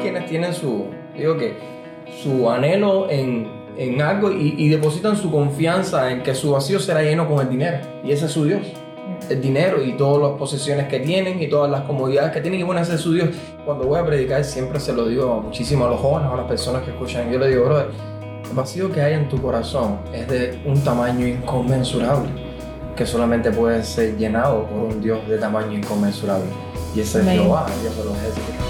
quienes tienen su, digo que, su anhelo en, en algo y, y depositan su confianza en que su vacío será lleno con el dinero. Y ese es su Dios el dinero y todas las posesiones que tienen y todas las comodidades que tienen y bueno, ese es su Dios. Cuando voy a predicar siempre se lo digo muchísimo a los jóvenes, a las personas que escuchan, yo le digo, brother, el vacío que hay en tu corazón es de un tamaño inconmensurable que solamente puede ser llenado por un Dios de tamaño inconmensurable. Y ese es Jehová, Dios de los ejércitos.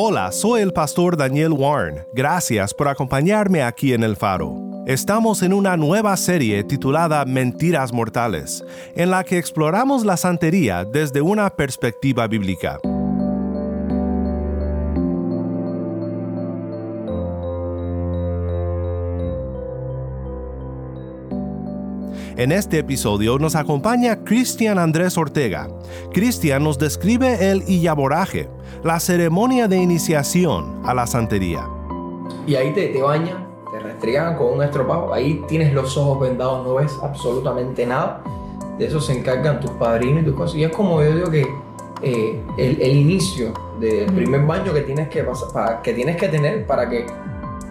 Hola, soy el pastor Daniel Warren. Gracias por acompañarme aquí en El Faro. Estamos en una nueva serie titulada Mentiras Mortales, en la que exploramos la santería desde una perspectiva bíblica. En este episodio nos acompaña Cristian Andrés Ortega. Cristian nos describe el Iyaboraje, la ceremonia de iniciación a la santería. Y ahí te, te bañan, te restregan con un estropado, ahí tienes los ojos vendados, no ves absolutamente nada. De eso se encargan tus padrinos y tus cosas. Y es como yo digo que eh, el, el, inicio del primer baño que tienes que, pasar, para, que tienes que tener para que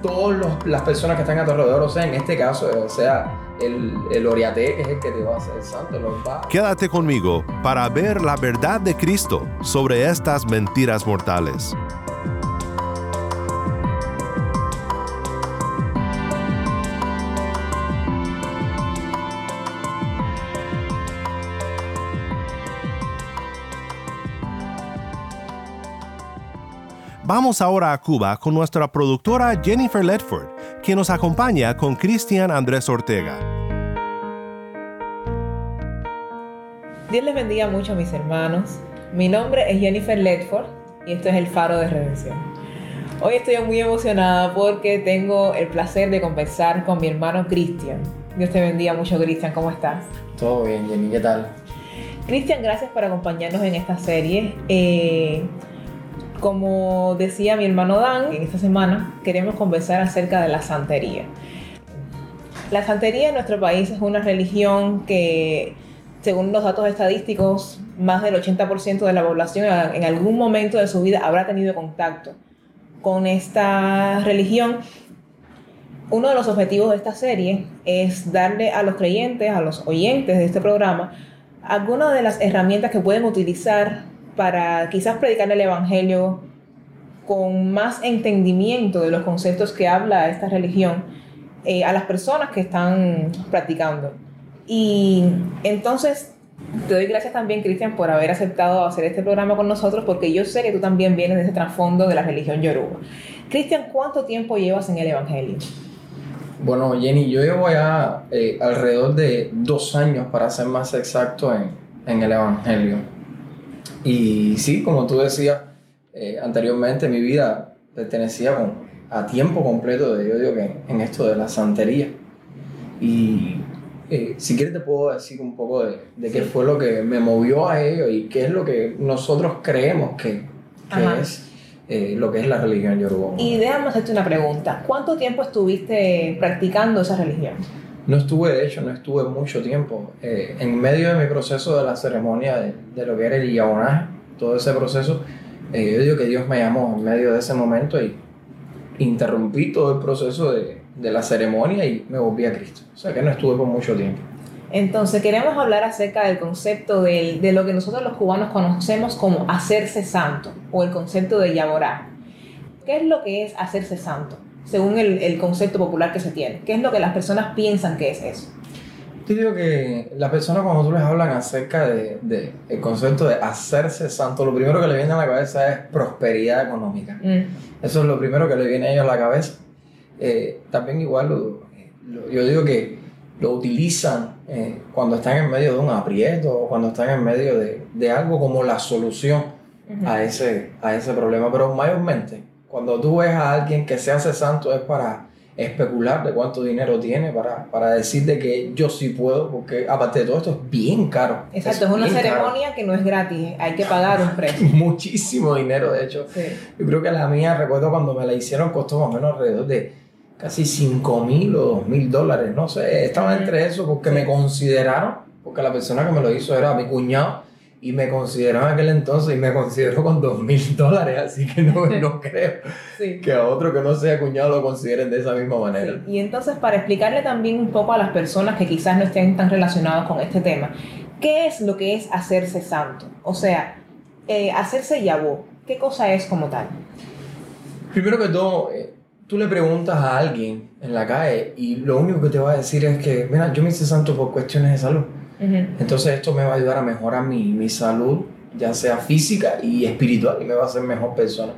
todas las personas que están a tu alrededor, o sea, en este caso, o sea, el, el oriate, es el que te va a hacer santo, los va. Quédate conmigo para ver la verdad de Cristo sobre estas mentiras mortales. Vamos ahora a Cuba con nuestra productora Jennifer Ledford, quien nos acompaña con Cristian Andrés Ortega. Dios les bendiga mucho mis hermanos. Mi nombre es Jennifer Ledford y esto es el Faro de Redención. Hoy estoy muy emocionada porque tengo el placer de conversar con mi hermano Cristian. Dios te bendiga mucho, Cristian. ¿Cómo estás? Todo bien, Jenny. ¿Qué tal? Cristian, gracias por acompañarnos en esta serie. Eh, como decía mi hermano Dan, en esta semana queremos conversar acerca de la santería. La santería en nuestro país es una religión que, según los datos estadísticos, más del 80% de la población en algún momento de su vida habrá tenido contacto con esta religión. Uno de los objetivos de esta serie es darle a los creyentes, a los oyentes de este programa, algunas de las herramientas que pueden utilizar para quizás predicar el Evangelio con más entendimiento de los conceptos que habla esta religión eh, a las personas que están practicando. Y entonces te doy gracias también, Cristian, por haber aceptado hacer este programa con nosotros, porque yo sé que tú también vienes de ese trasfondo de la religión yoruba. Cristian, ¿cuánto tiempo llevas en el Evangelio? Bueno, Jenny, yo llevo ya eh, alrededor de dos años, para ser más exacto, en, en el Evangelio. Y sí, como tú decías eh, anteriormente, mi vida pertenecía con, a tiempo completo de, yo digo que en esto de la santería. Y eh, si quieres te puedo decir un poco de, de qué fue lo que me movió a ello y qué es lo que nosotros creemos que, que es eh, lo que es la religión yoruba. Y déjame hacerte una pregunta. ¿Cuánto tiempo estuviste practicando esa religión? No estuve, de hecho, no estuve mucho tiempo. Eh, en medio de mi proceso de la ceremonia de, de lo que era el yabonaje, todo ese proceso, eh, yo digo que Dios me llamó en medio de ese momento y interrumpí todo el proceso de, de la ceremonia y me volví a Cristo. O sea que no estuve por mucho tiempo. Entonces queremos hablar acerca del concepto de, de, lo que nosotros los cubanos conocemos como hacerse santo o el concepto de yaborá. ¿Qué es lo que es hacerse santo? Según el, el, concepto popular que se tiene. ¿Qué es lo que las personas piensan que es eso? Yo digo que las personas cuando tú les hablan acerca de, de el concepto de hacerse santo, lo primero que le viene a la cabeza es prosperidad económica. Mm. Eso es lo primero que le viene a ellos a la cabeza. Eh, también igual lo- lo- yo digo que lo utilizan eh, cuando están en medio de un aprieto o cuando están en medio de, de algo como la solución a, ese, a ese problema. Pero mayormente, cuando tú ves a alguien que se hace santo es para especular de cuánto dinero tiene, para, para decir de que yo sí puedo, porque aparte de todo esto es bien caro. Exacto, es una caro. ceremonia que no es gratis, hay que pagar un precio. Muchísimo dinero, de hecho. Sí. Yo creo que la mía, recuerdo cuando me la hicieron, costó más o menos alrededor de casi 5 mil o 2 mil dólares, no sé, estaba entre eso porque me consideraron, porque la persona que me lo hizo era mi cuñado y me consideró en aquel entonces y me consideró con 2 mil dólares, así que no, no creo Sí. que a otro que no sea cuñado lo consideren de esa misma manera. Sí, Y entonces, para explicarle también un poco a las personas que quizás no estén tan relacionadas con este tema, ¿qué es lo que es hacerse santo? O sea, eh, hacerse yabó, ¿qué cosa es como tal? Primero que todo, eh, tú le preguntas a alguien en la calle y lo único que te va a decir es que, mira, yo me hice santo por cuestiones de salud. Entonces esto me va a ayudar a mejorar mi, mi salud, ya sea física y espiritual, y me va a hacer mejor persona.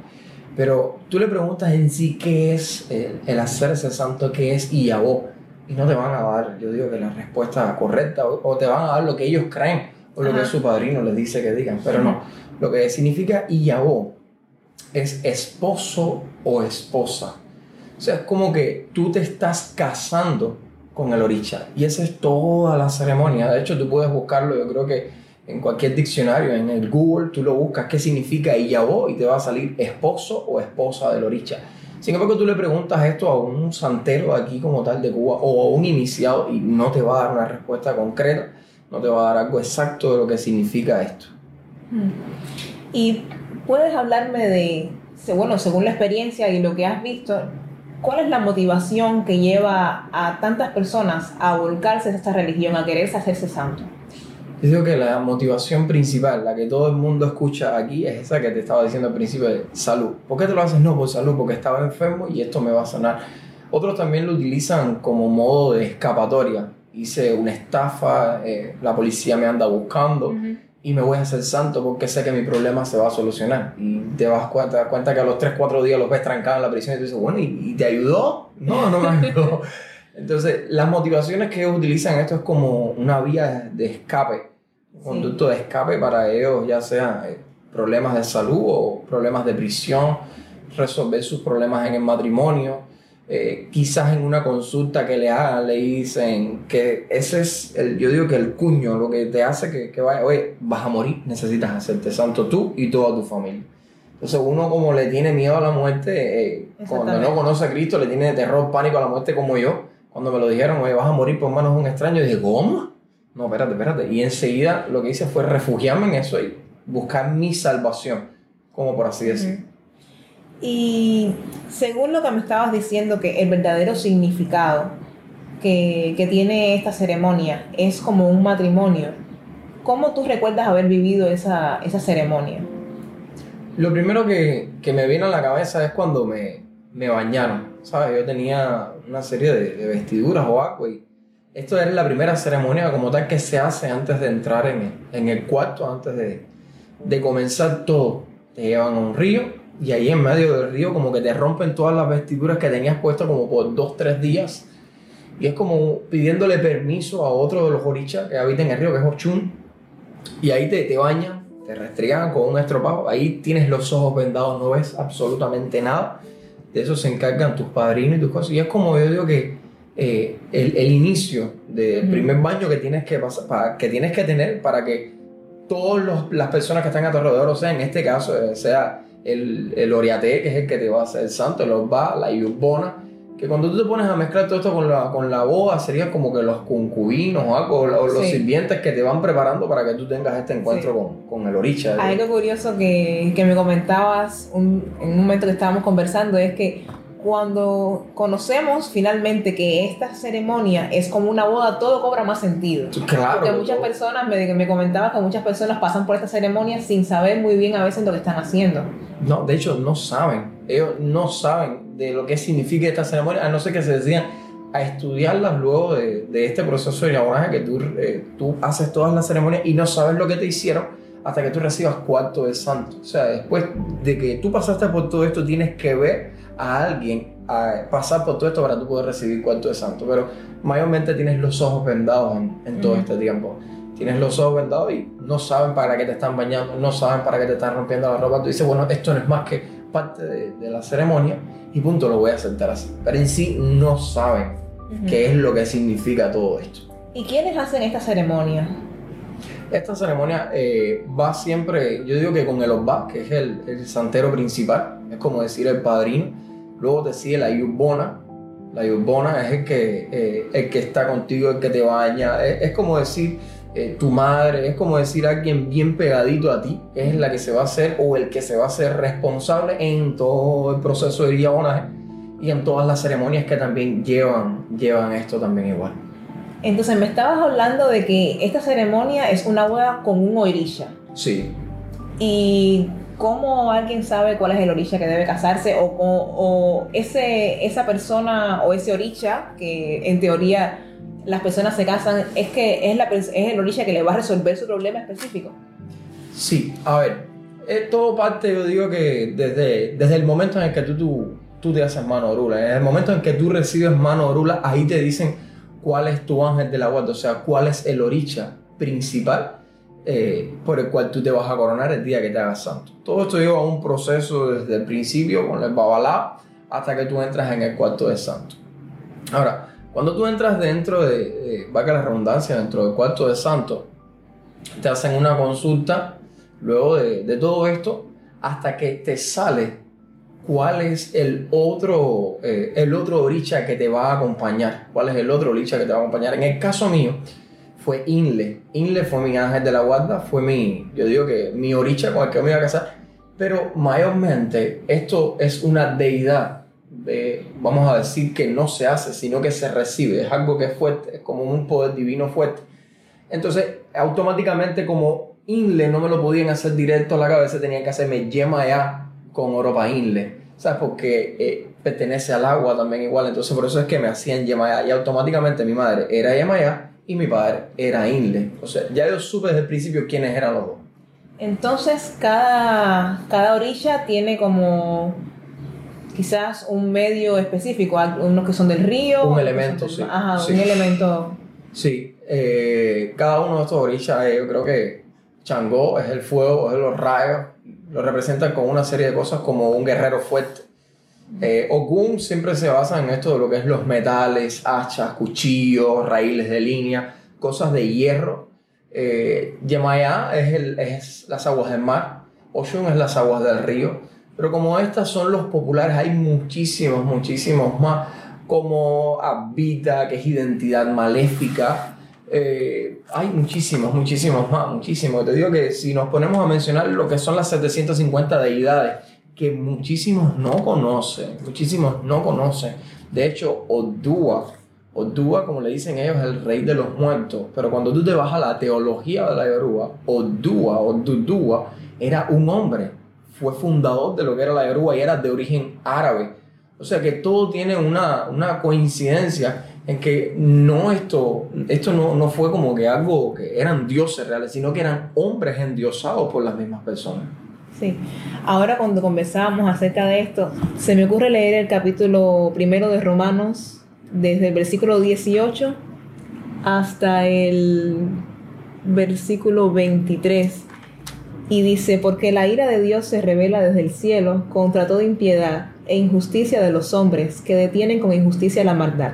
Pero tú le preguntas en sí qué es el, el hacerse santo, qué es Iyabó, y no te van a dar, yo digo que la respuesta correcta, o, o te van a dar lo que ellos creen, o lo que su padrino les dice que digan, pero no. Lo que significa Iyabó es esposo o esposa. O sea, es como que tú te estás casando con el oricha. Y esa es toda la ceremonia. De hecho, tú puedes buscarlo, yo creo que en cualquier diccionario, en el Google, tú lo buscas qué significa Iyabó y te va a salir esposo o esposa del oricha. Sin embargo, tú le preguntas esto a un santero aquí como tal de Cuba o a un iniciado y no te va a dar una respuesta concreta, no te va a dar algo exacto de lo que significa esto. Y puedes hablarme de, bueno, según la experiencia y lo que has visto, ¿cuál es la motivación que lleva a tantas personas a volcarse a esta religión, a quererse hacerse santo? Yo digo que la motivación principal, la que todo el mundo escucha aquí, es esa que te estaba diciendo al principio de salud. ¿Por qué te lo haces? No, por salud, porque estaba enfermo y esto me va a sanar. Otros también lo utilizan como modo de escapatoria. Hice una estafa, eh, la policía me anda buscando y me voy a hacer santo porque sé que mi problema se va a solucionar. Y te vas te das cuenta que a los 3, 4 días los ves trancados en la prisión y tú dices, bueno, ¿y, y te ayudó? No, no me ayudó. Entonces, las motivaciones que ellos utilizan esto es como una vía de escape, un conducto de escape para ellos, ya sea eh, problemas de salud o problemas de prisión, resolver sus problemas en el matrimonio. Eh, quizás en una consulta que le hagan le dicen que ese es, el, yo digo que el cuño, lo que te hace que, que vaya, oye, vas a morir, necesitas hacerte santo tú y toda tu familia. Entonces uno como le tiene miedo a la muerte, eh, cuando Exactamente. no conoce a Cristo, le tiene terror, pánico a la muerte como yo, cuando me lo dijeron, oye, vas a morir por manos de un extraño, dije, ¿cómo? No, espérate, espérate. Y enseguida lo que hice fue refugiarme en eso y buscar mi salvación, como por así decir. Y según lo que me estabas diciendo, que el verdadero significado que, que tiene esta ceremonia es como un matrimonio, ¿cómo tú recuerdas haber vivido esa, esa ceremonia? Lo primero que, que me vino a la cabeza es cuando me, me bañaron, ¿sabes? Yo tenía una serie de, de vestiduras o agua y esto era la primera ceremonia como tal que se hace antes de entrar en el, en el cuarto, antes de, de comenzar todo. Te llevan a un río y ahí en medio del río como que te rompen todas las vestiduras que tenías puestas como por dos, tres días. Y es como pidiéndole permiso a otro de los orichas que habita en el río, que es Ochun. Y ahí te, te bañan, te restregan con un estropajo. Ahí tienes los ojos vendados, no ves absolutamente nada. De eso se encargan tus padrinos y tus cosas. Y es como yo digo que eh, el, el inicio del Ujú. primer baño que tienes que, pasar, para, que tienes que tener para que todas las personas que están a tu alrededor, o sea, en este caso, eh, sea el, el Oriate, que es el que te va a hacer el santo, el Orba, la Yubona, que cuando tú te pones a mezclar todo esto con la, con la boda, serían como que los concubinos o algo, o los Sí. sirvientes que te van preparando para que tú tengas este encuentro con, con el Oricha. Algo curioso que, que me comentabas un- en un momento que estábamos conversando es que cuando conocemos finalmente que esta ceremonia es como una boda, todo cobra más sentido. Claro. Porque muchas personas, me, me comentabas que muchas personas pasan por esta ceremonia sin saber muy bien a veces lo que están haciendo. No, de hecho, no saben. Ellos no saben de lo que significa esta ceremonia, a no ser que se decían a estudiarlas luego de, de este proceso de inauguraje que tú, eh, tú haces todas las ceremonias y no sabes lo que te hicieron hasta que tú recibas cuarto de santo. O sea, después de que tú pasaste por todo esto, tienes que ver a alguien a pasar por todo esto para tú poder recibir cuarto de santo. Pero mayormente tienes los ojos vendados en, en todo este tiempo. Tienes los ojos vendados y no saben para qué te están bañando, no saben para qué te están rompiendo la ropa. Tú dices, bueno, esto no es más que parte de, de la ceremonia y punto, lo voy a aceptar así. Pero en sí no saben qué es lo que significa todo esto. ¿Y quiénes hacen esta ceremonia? Esta ceremonia eh, va siempre, yo digo que con el Osba, que es el, el santero principal, es como decir el padrino. Luego te sigue la Yubona. La Yubona es el que, eh, el que está contigo, el que te baña. Es, es como decir eh, tu madre, es como decir alguien bien pegadito a ti, es la que se va a hacer o el que se va a hacer responsable en todo el proceso de diabonaje y en todas las ceremonias que también llevan, llevan esto también igual. Entonces me estabas hablando de que esta ceremonia es una boda con un orisha. Sí, ¿Y cómo alguien sabe cuál es el orisha que debe casarse? O, o- o ese, esa persona o ese orisha, que en teoría las personas se casan, es que es, la, es el orisha que le va a resolver su problema específico. Sí, a ver, es todo parte, yo digo que desde, desde el momento en el que tú, tú, tú te haces mano orula, en el momento en que tú recibes mano orula, ahí te dicen cuál es tu ángel de la guarda, o sea, cuál es el oricha principal eh, por el cual tú te vas a coronar el día que te hagas santo. Todo esto lleva un proceso desde el principio con el babalá hasta que tú entras en el cuarto de santo. Ahora, cuando tú entras dentro de, eh, valga la redundancia, dentro del cuarto de santo, te hacen una consulta luego de, de todo esto hasta que te sale cuál es el otro, eh, el otro oricha que te va a acompañar. ¿Cuál es el otro oricha que te va a acompañar? En el caso mío fue Inle. Inle fue mi ángel de la guarda, fue mi, yo digo que mi oricha con el que me iba a casar. Pero mayormente esto es una deidad, de, vamos a decir que no se hace, sino que se recibe. Es algo que es fuerte, es como un poder divino fuerte. Entonces, automáticamente como Inle no me lo podían hacer directo a la cabeza, tenían que hacerme Yemayá con Oropa Inle. ¿Sabes? Porque eh, pertenece al agua también igual. Entonces, por eso es que me hacían Yemayá. Y automáticamente mi madre era Yemayá y mi padre era Inle. O sea, ya yo supe desde el principio quiénes eran los dos. Entonces cada, cada orilla tiene como quizás un medio específico, unos que son del río. Un elemento, del- sí, Ajá, sí. un elemento. Sí, eh, cada uno de estos orillas, eh, yo creo que Changó es el fuego, es los rayos, lo representan con una serie de cosas como un guerrero fuerte. Eh, Ogun siempre se basa en esto de lo que es los metales, hachas, cuchillos, raíles de línea, cosas de hierro. Eh, Yemayá es, el- es las aguas del mar, Oshun es las aguas del río. Pero como estas son los populares, hay muchísimos, muchísimos más. Como Abita, que es identidad maléfica. Eh, hay muchísimos, muchísimos más, muchísimos. Te digo que si nos ponemos a mencionar lo que son las 750 deidades, que muchísimos no conocen, muchísimos no conocen. De hecho, Odua, Odua, como le dicen ellos, es el rey de los muertos. Pero cuando tú te vas a la teología de la Yoruba, Odua o Dudua era un hombre. Fue fundador de lo que era la Yoruba y era de origen árabe. O sea que todo tiene una, una coincidencia en que no esto, esto no, no fue como que algo que eran dioses reales, sino que eran hombres endiosados por las mismas personas. Sí. Ahora cuando conversábamos acerca de esto, se me ocurre leer el capítulo primero de Romanos, desde el versículo 18 hasta el versículo 23. Y dice, porque la ira de Dios se revela desde el cielo contra toda impiedad e injusticia de los hombres que detienen con injusticia la maldad.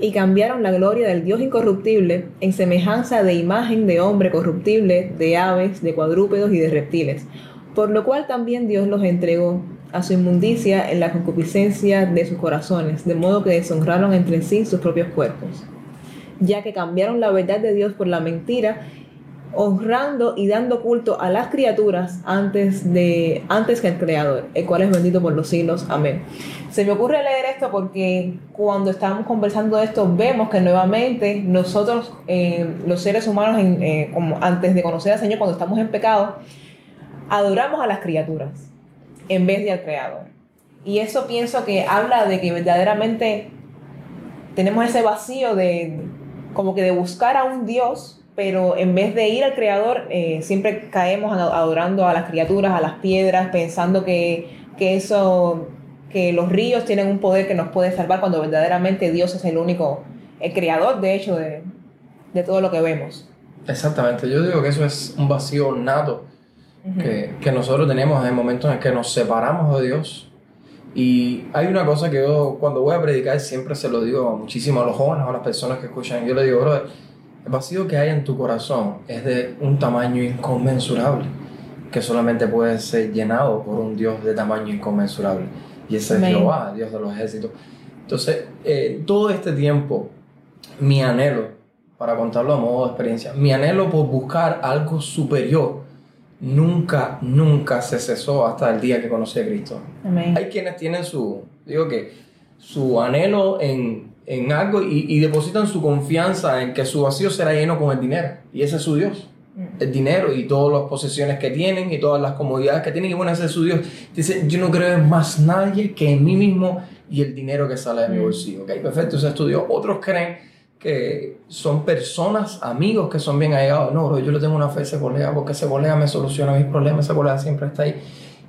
y cambiaron la gloria del Dios incorruptible en semejanza de imagen de hombre corruptible, de aves, de cuadrúpedos y de reptiles. Por lo cual también Dios los entregó a su inmundicia en la concupiscencia de sus corazones, de modo que deshonraron entre sí sus propios cuerpos, ya que cambiaron la verdad de Dios por la mentira, honrando y dando culto a las criaturas antes, de, antes que al Creador, el cual es bendito por los siglos. Amén. Se me ocurre leer esto porque cuando estamos conversando de esto vemos que nuevamente nosotros, eh, los seres humanos, en, eh, como antes de conocer al Señor, cuando estamos en pecado, adoramos a las criaturas en vez de al Creador. Y eso pienso que habla de que verdaderamente tenemos ese vacío de como que de buscar a un Dios, pero en vez de ir al Creador, eh, siempre caemos adorando a las criaturas, a las piedras, pensando que, que eso, que los ríos tienen un poder que nos puede salvar cuando verdaderamente Dios es el único, el creador de hecho de, de todo lo que vemos. Exactamente, yo digo que eso es un vacío nato que, que, nosotros tenemos en el momento en el que nos separamos de Dios. Y hay una cosa que yo cuando voy a predicar siempre se lo digo muchísimo a los jóvenes o a las personas que escuchan. Yo le digo, brother, el vacío que hay en tu corazón es de un tamaño inconmensurable, que solamente puede ser llenado por un Dios de tamaño inconmensurable. Y ese es Jehová, Dios de los ejércitos. Entonces, eh, todo este tiempo, mi anhelo, para contarlo a modo de experiencia, mi anhelo por buscar algo superior nunca, nunca se cesó hasta el día que conocí a Cristo. Hay quienes tienen su, digo que, su anhelo en, en algo y, y, depositan su confianza en que su vacío será lleno con el dinero. Y ese es su Dios. Mm. El dinero y todas las posesiones que tienen y todas las comodidades que tienen. Y bueno, ese es su Dios. Dice, yo no creo en más nadie que en mí mismo y el dinero que sale de mi mm. bolsillo. Ok, perfecto, ese es tu Dios. Otros creen que son personas, amigos que son bien allegados. No, yo le tengo una fe a ese colega porque ese colega me soluciona mis problemas, ese colega siempre está ahí.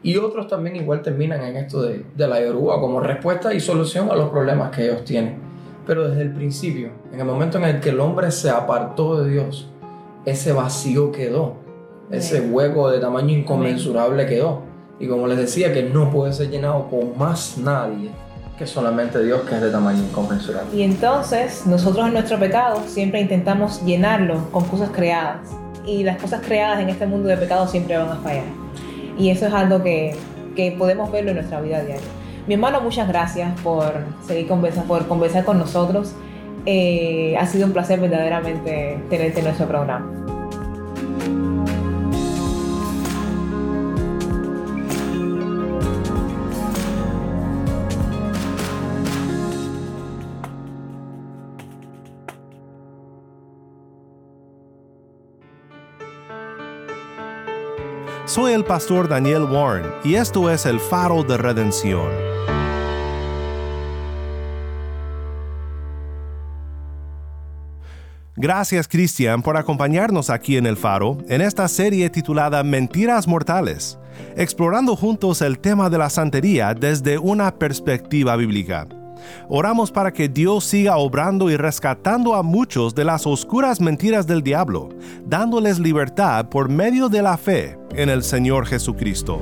Y otros también igual terminan en esto de, de la yoruba como respuesta y solución a los problemas que ellos tienen. Pero desde el principio, en el momento en el que el hombre se apartó de Dios, ese vacío quedó, ese hueco de tamaño inconmensurable quedó. Y como les decía, que no puede ser llenado por más nadie que solamente Dios que es de tamaño inconmensurable. Y entonces nosotros en nuestro pecado siempre intentamos llenarlo con cosas creadas. Y las cosas creadas en este mundo de pecado siempre van a fallar. Y eso es algo que, que podemos verlo en nuestra vida diaria. Mi hermano, muchas gracias por seguir conversa, por conversar con nosotros. Eh, ha sido un placer verdaderamente tenerte en nuestro programa. Soy el pastor Daniel Warren y esto es el faro de redención. Gracias Cristian por acompañarnos aquí en el faro en esta serie titulada Mentiras Mortales, explorando juntos el tema de la santería desde una perspectiva bíblica. Oramos para que Dios siga obrando y rescatando a muchos de las oscuras mentiras del diablo, dándoles libertad por medio de la fe en el Señor Jesucristo.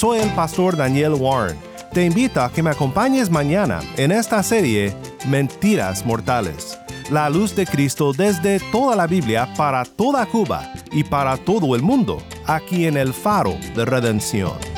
Soy el pastor Daniel Warren. Te invito a que me acompañes mañana en esta serie Mentiras Mortales. La luz de Cristo desde toda la Biblia para toda Cuba y para todo el mundo, aquí en el faro de redención.